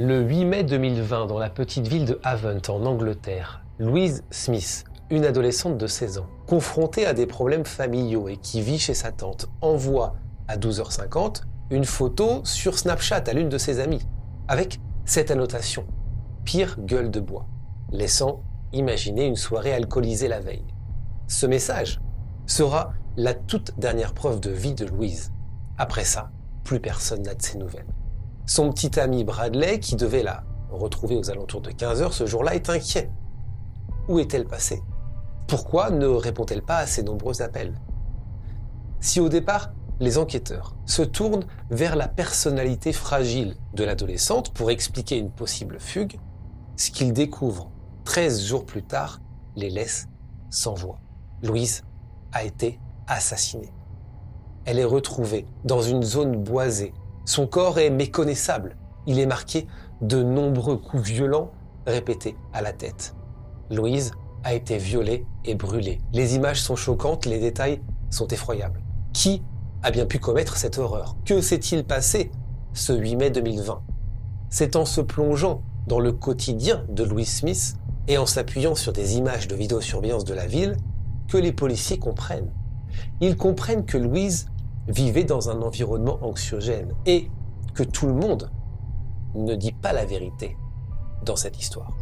Le 8 mai 2020, dans la petite ville de Havant, en Angleterre, Louise Smith, une adolescente de 16 ans, confrontée à des problèmes familiaux et qui vit chez sa tante, envoie à 12h50 une photo sur Snapchat à l'une de ses amies, avec cette annotation Pire gueule de bois, laissant imaginer une soirée alcoolisée la veille. Ce message sera la toute dernière preuve de vie de Louise. Après ça, plus personne n'a de ses nouvelles. Son petit ami Bradley, qui devait la retrouver aux alentours de 15 heures ce jour-là, est inquiet. Où est-elle passée? Pourquoi ne répond-elle pas à ses nombreux appels? Si au départ, les enquêteurs se tournent vers la personnalité fragile de l'adolescente pour expliquer une possible fugue, ce qu'ils découvrent 13 jours plus tard les laisse sans voix. Louise a été assassinée. Elle est retrouvée dans une zone boisée son corps est méconnaissable. Il est marqué de nombreux coups violents répétés à la tête. Louise a été violée et brûlée. Les images sont choquantes, les détails sont effroyables. Qui a bien pu commettre cette horreur? Que s'est-il passé ce 8 mai 2020 C'est en se plongeant dans le quotidien de Louise Smith et en s'appuyant sur des images de vidéosurveillance de la ville que les policiers comprennent. Ils comprennent que Louise vivait dans un environnement anxiogène et que tout le monde ne dit pas la vérité dans cette histoire.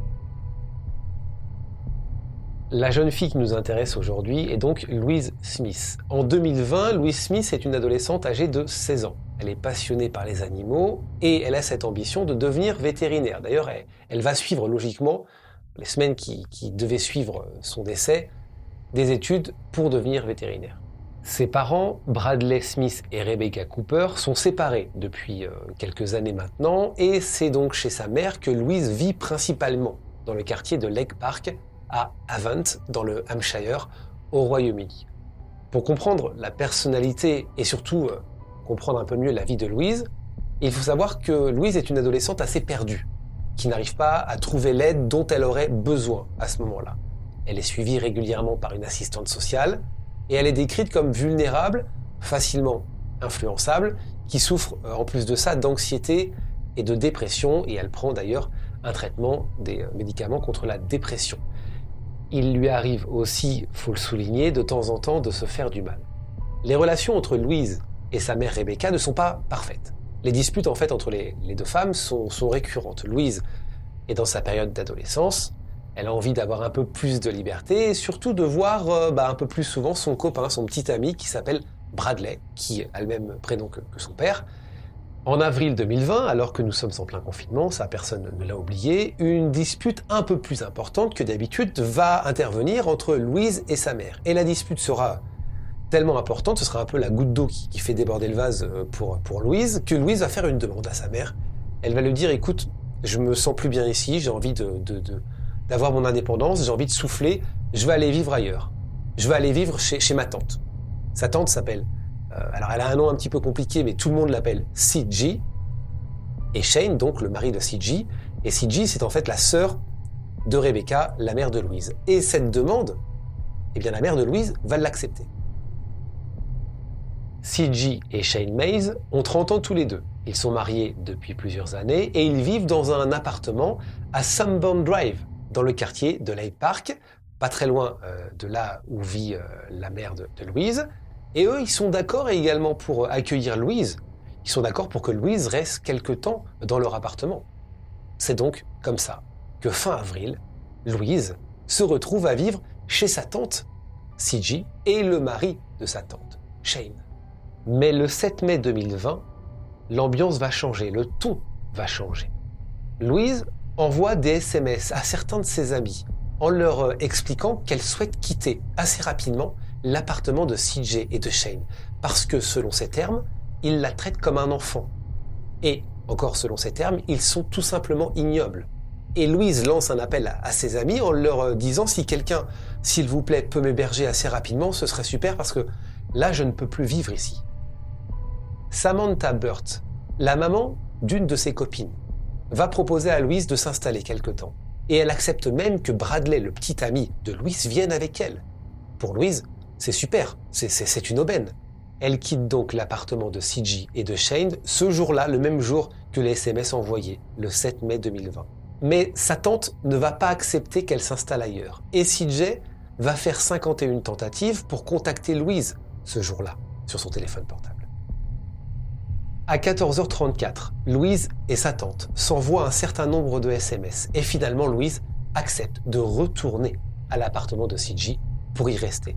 La jeune fille qui nous intéresse aujourd'hui est donc Louise Smith. En 2020, Louise Smith est une adolescente âgée de 16 ans. Elle est passionnée par les animaux et elle a cette ambition de devenir vétérinaire. D'ailleurs, elle, va suivre logiquement, les semaines qui devaient suivre son décès, des études pour devenir vétérinaire. Ses parents, Bradley Smith et Rebecca Cooper, sont séparés depuis euh, quelques années maintenant et c'est donc chez sa mère que Louise vit principalement dans le quartier de Lake Park à Havant, dans le Hampshire, au Royaume-Uni. Pour comprendre la personnalité et surtout euh, comprendre un peu mieux la vie de Louise, il faut savoir que Louise est une adolescente assez perdue, qui n'arrive pas à trouver l'aide dont elle aurait besoin à ce moment-là. Elle est suivie régulièrement par une assistante sociale, et elle est décrite comme vulnérable, facilement influençable, qui souffre euh, en plus de ça d'anxiété et de dépression, et elle prend d'ailleurs un traitement des euh, médicaments contre la dépression. Il lui arrive aussi, faut le souligner, de temps en temps de se faire du mal. Les relations entre Louise et sa mère Rebecca ne sont pas parfaites. Les disputes en fait entre les, deux femmes sont, sont récurrentes. Louise est dans sa période d'adolescence, elle a envie d'avoir un peu plus de liberté et surtout de voir euh, bah, un peu plus souvent son copain, son petit ami qui s'appelle Bradley, qui a le même prénom que, son père. En avril 2020, alors que nous sommes en plein confinement, ça personne ne l'a oublié, une dispute un peu plus importante que d'habitude va intervenir entre Louise et sa mère. Et la dispute sera tellement importante, ce sera un peu la goutte d'eau qui, fait déborder le vase euh, pour, pour Louise, que Louise va faire une demande à sa mère. Elle va lui dire, écoute, je me sens plus bien ici, j'ai envie de, de d'avoir mon indépendance, j'ai envie de souffler, je vais aller vivre ailleurs. Je vais aller vivre chez, ma tante. Sa tante s'appelle, euh, alors elle a un nom un petit peu compliqué, mais tout le monde l'appelle CG. Et Shane, donc le mari de CG. Et CG, c'est en fait la sœur de Rebecca, la mère de Louise. Et cette demande, eh bien la mère de Louise va l'accepter. CG et Shane Mays ont 30 ans tous les deux. Ils sont mariés depuis plusieurs années et ils vivent dans un appartement à Sunburn Drive, dans le quartier de Lake Park, pas très loin euh, de là où vit euh, la mère de, Louise. Et eux, ils sont d'accord également pour euh, accueillir Louise. Ils sont d'accord pour que Louise reste quelque temps dans leur appartement. C'est donc comme ça que fin avril, Louise se retrouve à vivre chez sa tante, CG, et le mari de sa tante, Shane. Mais le 7 mai 2020, l'ambiance va changer, le ton va changer. Louise envoie des SMS à certains de ses amis en leur euh, expliquant qu'elle souhaite quitter assez rapidement l'appartement de CJ et de Shane, parce que selon ses termes, il la traite comme un enfant. Et, encore selon ses termes, ils sont tout simplement ignobles. Et Louise lance un appel à, ses amis en leur euh, disant si quelqu'un, s'il vous plaît, peut m'héberger assez rapidement, ce serait super parce que là, je ne peux plus vivre ici. Samantha Burt, la maman d'une de ses copines, va proposer à Louise de s'installer quelque temps. Et elle accepte même que Bradley, le petit ami de Louise, vienne avec elle. Pour Louise, c'est super, c'est une aubaine. Elle quitte donc l'appartement de CJ et de Shane ce jour-là, le même jour que les SMS envoyés, le 7 mai 2020. Mais sa tante ne va pas accepter qu'elle s'installe ailleurs. Et CJ va faire 51 tentatives pour contacter Louise ce jour-là sur son téléphone portable. À 14h34, Louise et sa tante s'envoient un certain nombre de SMS et finalement Louise accepte de retourner à l'appartement de CJ pour y rester.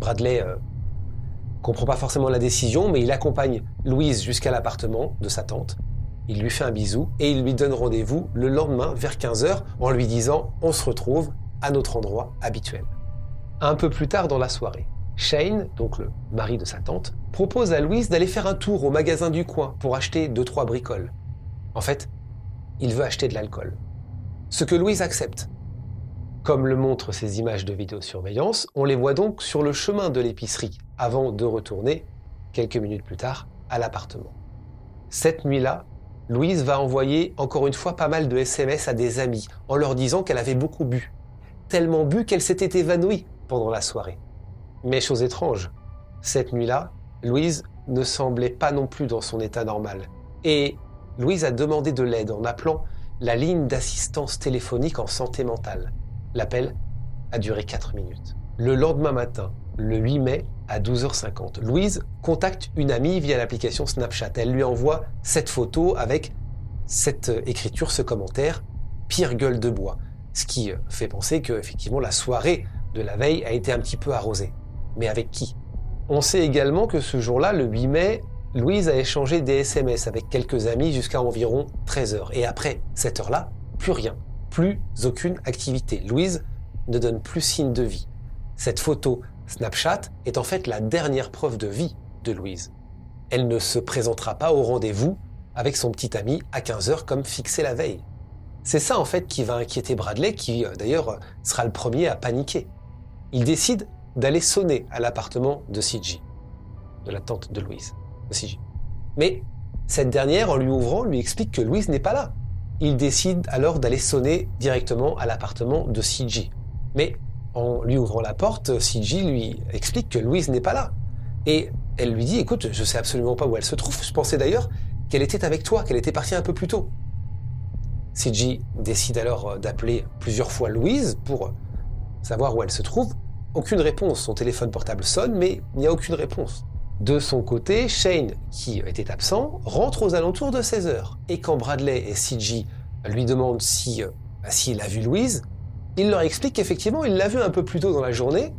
Bradley euh, comprend pas forcément la décision, mais il accompagne Louise jusqu'à l'appartement de sa tante. Il lui fait un bisou et il lui donne rendez-vous le lendemain vers 15h en lui disant on se retrouve à notre endroit habituel. Un peu plus tard dans la soirée, Shane, donc le mari de sa tante, propose à Louise d'aller faire un tour au magasin du coin pour acheter deux trois bricoles. En fait, il veut acheter de l'alcool. Ce que Louise accepte. Comme le montrent ces images de vidéosurveillance, on les voit donc sur le chemin de l'épicerie avant de retourner, quelques minutes plus tard, à l'appartement. Cette nuit-là, Louise va envoyer encore une fois pas mal de SMS à des amis en leur disant qu'elle avait beaucoup bu. Tellement bu qu'elle s'était évanouie pendant la soirée. Mais chose étrange, cette nuit-là, Louise ne semblait pas non plus dans son état normal. Et Louise a demandé de l'aide en appelant la ligne d'assistance téléphonique en santé mentale. L'appel a duré 4 minutes. Le lendemain matin, le 8 mai, à 12h50, Louise contacte une amie via l'application Snapchat. Elle lui envoie cette photo avec cette écriture, ce commentaire, pire gueule de bois. Ce qui fait penser que, effectivement, la soirée de la veille a été un petit peu arrosée. Mais avec qui? On sait également que ce jour-là, le 8 mai, Louise a échangé des SMS avec quelques amis jusqu'à environ 13h. Et après cette heure-là, plus rien plus aucune activité. Louise ne donne plus signe de vie. Cette photo Snapchat est en fait la dernière preuve de vie de Louise. Elle ne se présentera pas au rendez-vous avec son petit ami à 15h comme fixé la veille. C'est ça en fait qui va inquiéter Bradley, qui euh, d'ailleurs sera le premier à paniquer. Il décide d'aller sonner à l'appartement de CJ, de la tante de Louise. Mais cette dernière, en lui ouvrant, lui explique que Louise n'est pas là, il décide alors d'aller sonner directement à l'appartement de CJ. Mais en lui ouvrant la porte, CJ lui explique que Louise n'est pas là. Et elle lui dit, écoute, je sais absolument pas où elle se trouve. Je pensais d'ailleurs qu'elle était avec toi, qu'elle était partie un peu plus tôt. CJ décide alors euh, d'appeler plusieurs fois Louise pour savoir où elle se trouve. Aucune réponse. Son téléphone portable sonne, mais il n'y a aucune réponse. De son côté, Shane, qui était absent, rentre aux alentours de 16 heures. Et quand Bradley et CJ lui demandent si, euh, bah, s'il a vu Louise, il leur explique qu'effectivement, il l'a vue un peu plus tôt dans la journée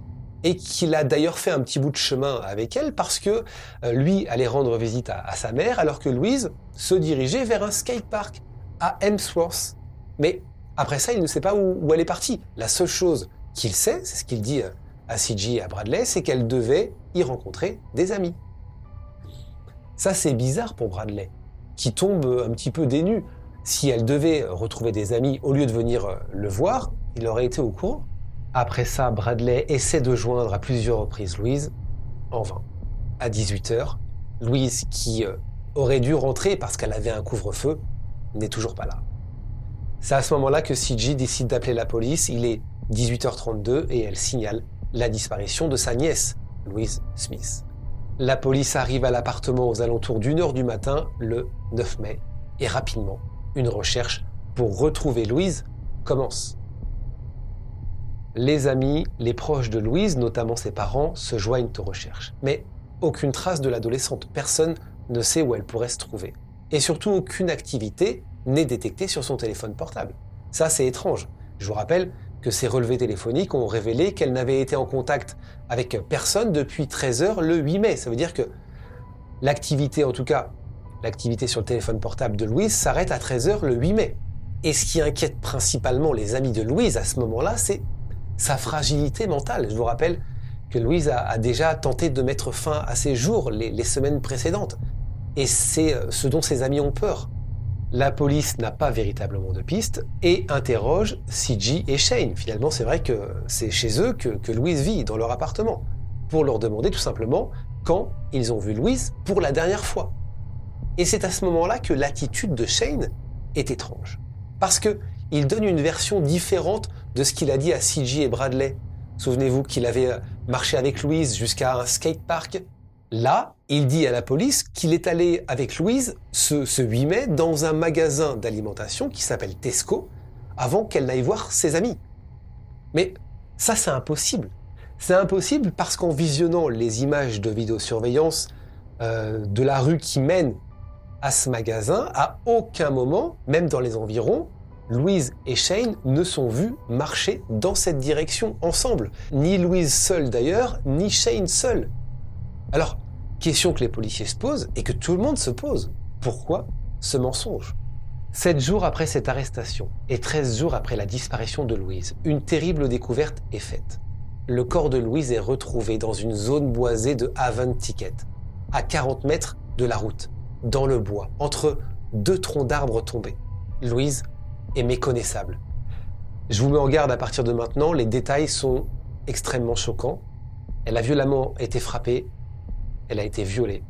et qu'il a d'ailleurs fait un petit bout de chemin avec elle parce que euh, lui allait rendre visite à, sa mère alors que Louise se dirigeait vers un skatepark à Hemsworth. Mais après ça, il ne sait pas où, où elle est partie. La seule chose qu'il sait, c'est ce qu'il dit euh, à CJ et à Bradley, c'est qu'elle devait y rencontrer des amis. Ça, c'est bizarre pour Bradley, qui tombe un petit peu dénu. Si elle devait retrouver des amis au lieu de venir euh, le voir, il aurait été au courant. Après ça, Bradley essaie de joindre à plusieurs reprises Louise, en vain. À 18h, Louise, qui euh, aurait dû rentrer parce qu'elle avait un couvre-feu, n'est toujours pas là. C'est à ce moment-là que CJ décide d'appeler la police. Il est 18h32 et elle signale la disparition de sa nièce, Louise Smith. La police arrive à l'appartement aux alentours d'une heure du matin, le 9 mai, et rapidement, une recherche pour retrouver Louise commence. Les amis, les proches de Louise, notamment ses parents, se joignent aux recherches. Mais aucune trace de l'adolescente, personne ne sait où elle pourrait se trouver. Et surtout, aucune activité n'est détectée sur son téléphone portable. Ça, c'est étrange. Je vous rappelle, que ces relevés téléphoniques ont révélé qu'elle n'avait été en contact avec personne depuis 13 heures le 8 mai. Ça veut dire que l'activité, en tout cas, l'activité sur le téléphone portable de Louise s'arrête à 13 heures le 8 mai. Et ce qui inquiète principalement les amis de Louise à ce moment-là, c'est sa fragilité mentale. Je vous rappelle que Louise a, déjà tenté de mettre fin à ses jours les, semaines précédentes. Et c'est euh, ce dont ses amis ont peur. La police n'a pas véritablement de piste et interroge CG et Shane. Finalement, c'est vrai que c'est chez eux que, Louise vit, dans leur appartement, pour leur demander tout simplement quand ils ont vu Louise pour la dernière fois. Et c'est à ce moment-là que l'attitude de Shane est étrange. Parce que il donne une version différente de ce qu'il a dit à CG et Bradley. Souvenez-vous qu'il avait euh, marché avec Louise jusqu'à un skatepark. Là, il dit à la police qu'il est allé avec Louise ce, ce 8 mai dans un magasin d'alimentation qui s'appelle Tesco avant qu'elle n'aille voir ses amis. Mais ça, c'est impossible. C'est impossible parce qu'en visionnant les images de vidéosurveillance euh, de la rue qui mène à ce magasin, à aucun moment, même dans les environs, Louise et Shane ne sont vus marcher dans cette direction ensemble. Ni Louise seule d'ailleurs, ni Shane seul. Alors, question que les policiers se posent et que tout le monde se pose. Pourquoi ce mensonge? Sept jours après cette arrestation et 13 jours après la disparition de Louise, une terrible découverte est faite. Le corps de Louise est retrouvé dans une zone boisée de Haven Ticket, à 40 mètres de la route dans le bois, entre deux troncs d'arbres tombés. Louise est méconnaissable. Je vous mets en garde à partir de maintenant, les détails sont extrêmement choquants. Elle a violemment été frappée, elle a été violée,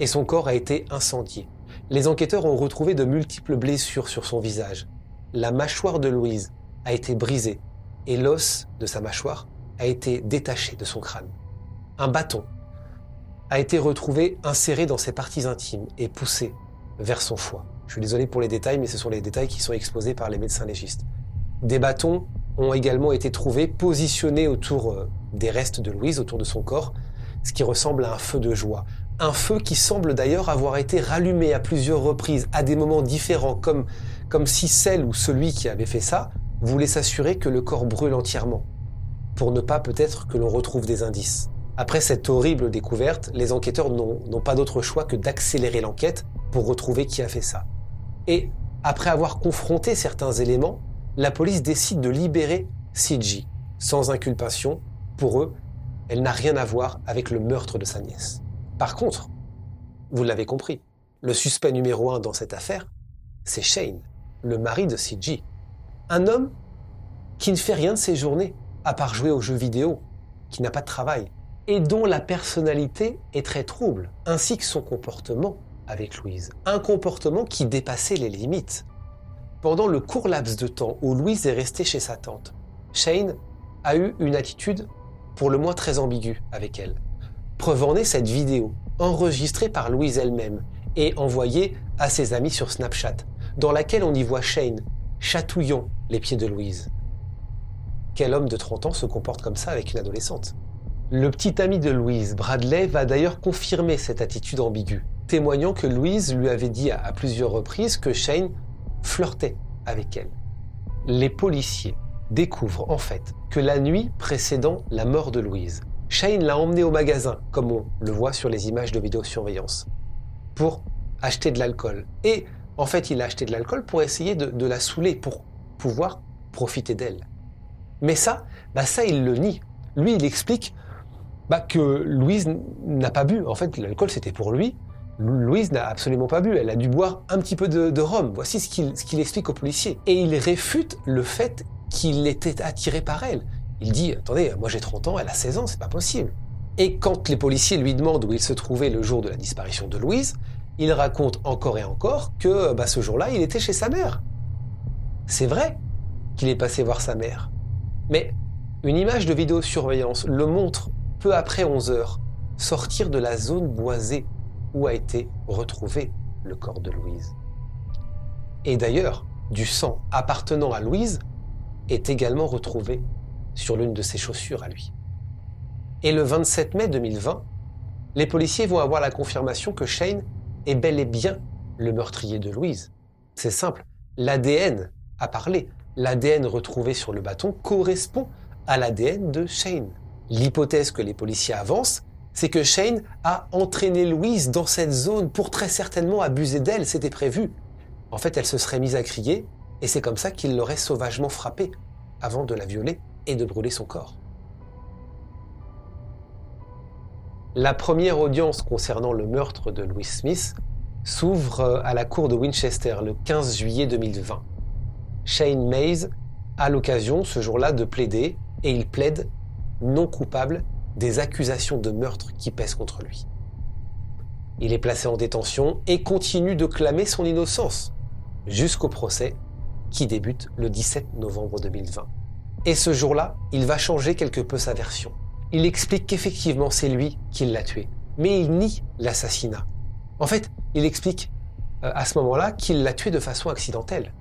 et son corps a été incendié. Les enquêteurs ont retrouvé de multiples blessures sur son visage. La mâchoire de Louise a été brisée, et l'os de sa mâchoire a été détaché de son crâne. Un bâton a été retrouvé inséré dans ses parties intimes et poussé vers son foie. Je suis désolé pour les détails, mais ce sont les détails qui sont exposés par les médecins légistes. Des bâtons ont également été trouvés positionnés autour euh, des restes de Louise, autour de son corps, ce qui ressemble à un feu de joie. Un feu qui semble d'ailleurs avoir été rallumé à plusieurs reprises, à des moments différents, comme, si celle ou celui qui avait fait ça voulait s'assurer que le corps brûle entièrement, pour ne pas peut-être que l'on retrouve des indices. Après cette horrible découverte, les enquêteurs n'ont pas d'autre choix que d'accélérer l'enquête pour retrouver qui a fait ça. Et après avoir confronté certains éléments, la police décide de libérer CG, sans inculpation. Pour eux, elle n'a rien à voir avec le meurtre de sa nièce. Par contre, vous l'avez compris, le suspect numéro un dans cette affaire, c'est Shane, le mari de CG. Un homme qui ne fait rien de ses journées, à part jouer aux jeux vidéo, qui n'a pas de travail, et dont la personnalité est très trouble, ainsi que son comportement avec Louise. Un comportement qui dépassait les limites. Pendant le court laps de temps où Louise est restée chez sa tante, Shane a eu une attitude pour le moins très ambiguë avec elle. Preuve en est cette vidéo, enregistrée par Louise elle-même et envoyée à ses amis sur Snapchat, dans laquelle on y voit Shane chatouillant les pieds de Louise. Quel homme de 30 ans se comporte comme ça avec une adolescente? Le petit ami de Louise, Bradley, va d'ailleurs confirmer cette attitude ambiguë, témoignant que Louise lui avait dit à plusieurs reprises que Shane flirtait avec elle. Les policiers découvrent en fait que la nuit précédant la mort de Louise, Shane l'a emmenée au magasin, comme on le voit sur les images de vidéosurveillance, pour acheter de l'alcool. Et en fait, il a acheté de l'alcool pour essayer de, la saouler, pour pouvoir profiter d'elle. Mais ça, bah ça, il le nie. Lui, il explique bah, que Louise n'a pas bu. En fait, l'alcool, c'était pour lui. Louise n'a absolument pas bu. Elle a dû boire un petit peu de, rhum. Voici ce qu'il explique aux policiers. Et il réfute le fait qu'il était attiré par elle. Il dit Attendez, moi j'ai 30 ans, elle a 16 ans, c'est pas possible. Et quand les policiers lui demandent où il se trouvait le jour de la disparition de Louise, il raconte encore et encore que bah, ce jour-là, il était chez sa mère. C'est vrai qu'il est passé voir sa mère. Mais une image de vidéosurveillance le montre peu après 11 heures, sortir de la zone boisée où a été retrouvé le corps de Louise. Et d'ailleurs, du sang appartenant à Louise est également retrouvé sur l'une de ses chaussures à lui. Et le 27 mai 2020, les policiers vont avoir la confirmation que Shane est bel et bien le meurtrier de Louise. C'est simple, l'ADN a parlé. L'ADN retrouvé sur le bâton correspond à l'ADN de Shane. L'hypothèse que les policiers avancent, c'est que Shane a entraîné Louise dans cette zone pour très certainement abuser d'elle, c'était prévu. En fait, elle se serait mise à crier et c'est comme ça qu'il l'aurait sauvagement frappée avant de la violer et de brûler son corps. La première audience concernant le meurtre de Louis Smith s'ouvre euh, à la cour de Winchester le 15 juillet 2020. Shane Mays a l'occasion ce jour-là de plaider et il plaide non coupable des accusations de meurtre qui pèsent contre lui. Il est placé en détention et continue de clamer son innocence jusqu'au procès qui débute le 17 novembre 2020. Et ce jour-là, il va changer quelque peu sa version. Il explique qu'effectivement c'est lui qui l'a tué, mais il nie l'assassinat. En fait, il explique euh, à ce moment-là qu'il l'a tué de façon accidentelle.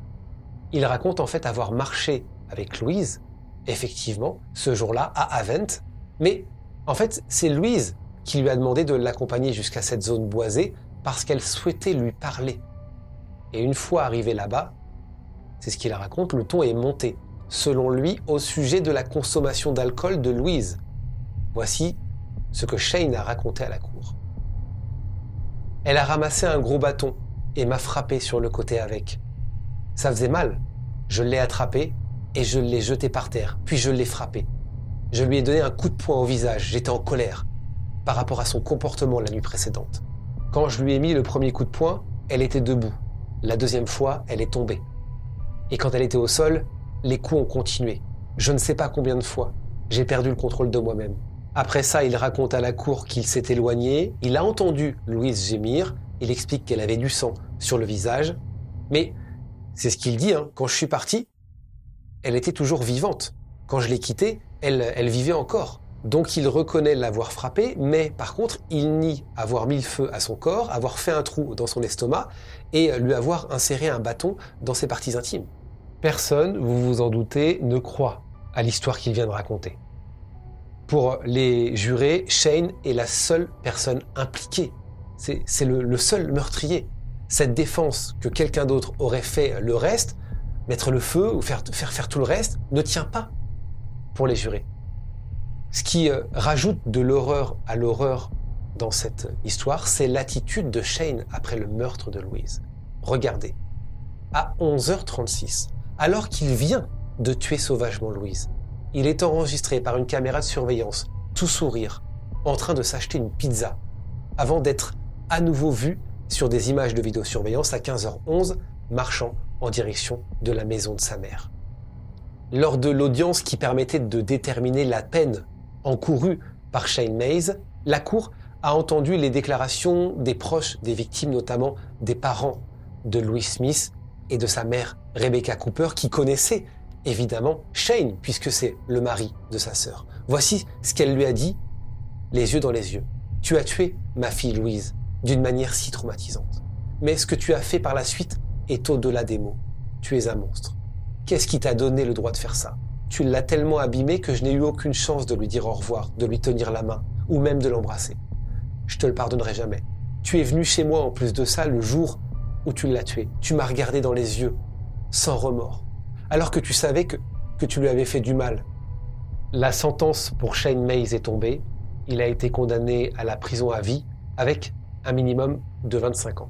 Il raconte en fait avoir marché avec Louise, effectivement, ce jour-là à Avent, mais en fait c'est Louise qui lui a demandé de l'accompagner jusqu'à cette zone boisée parce qu'elle souhaitait lui parler. Et une fois arrivé là-bas, c'est ce qu'il raconte, le ton est monté, selon lui, au sujet de la consommation d'alcool de Louise. Voici ce que Shane a raconté à la cour. Elle a ramassé un gros bâton et m'a frappé sur le côté avec. Ça faisait mal. Je l'ai attrapé et je l'ai jeté par terre, puis je l'ai frappé. Je lui ai donné un coup de poing au visage, j'étais en colère par rapport à son comportement la nuit précédente. Quand je lui ai mis le premier coup de poing, elle était debout. La deuxième fois, elle est tombée. Et quand elle était au sol, les coups ont continué. Je ne sais pas combien de fois. J'ai perdu le contrôle de moi-même. Après ça, il raconte à la cour qu'il s'est éloigné. Il a entendu Louise gémir. Il explique qu'elle avait du sang sur le visage. Mais c'est ce qu'il dit, hein. quand je suis parti, elle était toujours vivante. Quand je l'ai quittée, elle, elle vivait encore. Donc il reconnaît l'avoir frappée, mais par contre, il nie avoir mis le feu à son corps, avoir fait un trou dans son estomac et lui avoir inséré un bâton dans ses parties intimes. Personne, vous vous en doutez, ne croit à l'histoire qu'il vient de raconter. Pour les jurés, Shane est la seule personne impliquée. C'est le, seul meurtrier. Cette défense que quelqu'un d'autre aurait fait le reste, mettre le feu ou faire, faire faire tout le reste, ne tient pas pour les jurés. Ce qui euh, rajoute de l'horreur à l'horreur dans cette histoire, c'est l'attitude de Shane après le meurtre de Louise. Regardez, à 11h36, alors qu'il vient de tuer sauvagement Louise, il est enregistré par une caméra de surveillance, tout sourire, en train de s'acheter une pizza, avant d'être à nouveau vu sur des images de vidéosurveillance à 15h11, marchant en direction de la maison de sa mère. Lors de l'audience qui permettait de déterminer la peine encourue par Shane Mays, la Cour a entendu les déclarations des proches des victimes, notamment des parents de Louis Smith et de sa mère Rebecca Cooper, qui connaissaient évidemment Shane, puisque c'est le mari de sa sœur. Voici ce qu'elle lui a dit, les yeux dans les yeux. Tu as tué ma fille Louise d'une manière si traumatisante. Mais ce que tu as fait par la suite est au-delà des mots. Tu es un monstre. Qu'est-ce qui t'a donné le droit de faire ça? Tu l'as tellement abîmé que je n'ai eu aucune chance de lui dire au revoir, de lui tenir la main, ou même de l'embrasser. Je te le pardonnerai jamais. Tu es venu chez moi en plus de ça le jour où tu l'as tué. Tu m'as regardé dans les yeux, sans remords alors que tu savais que, que tu lui avais fait du mal. La sentence pour Shane Mays est tombée. Il a été condamné à la prison à vie avec un minimum de 25 ans.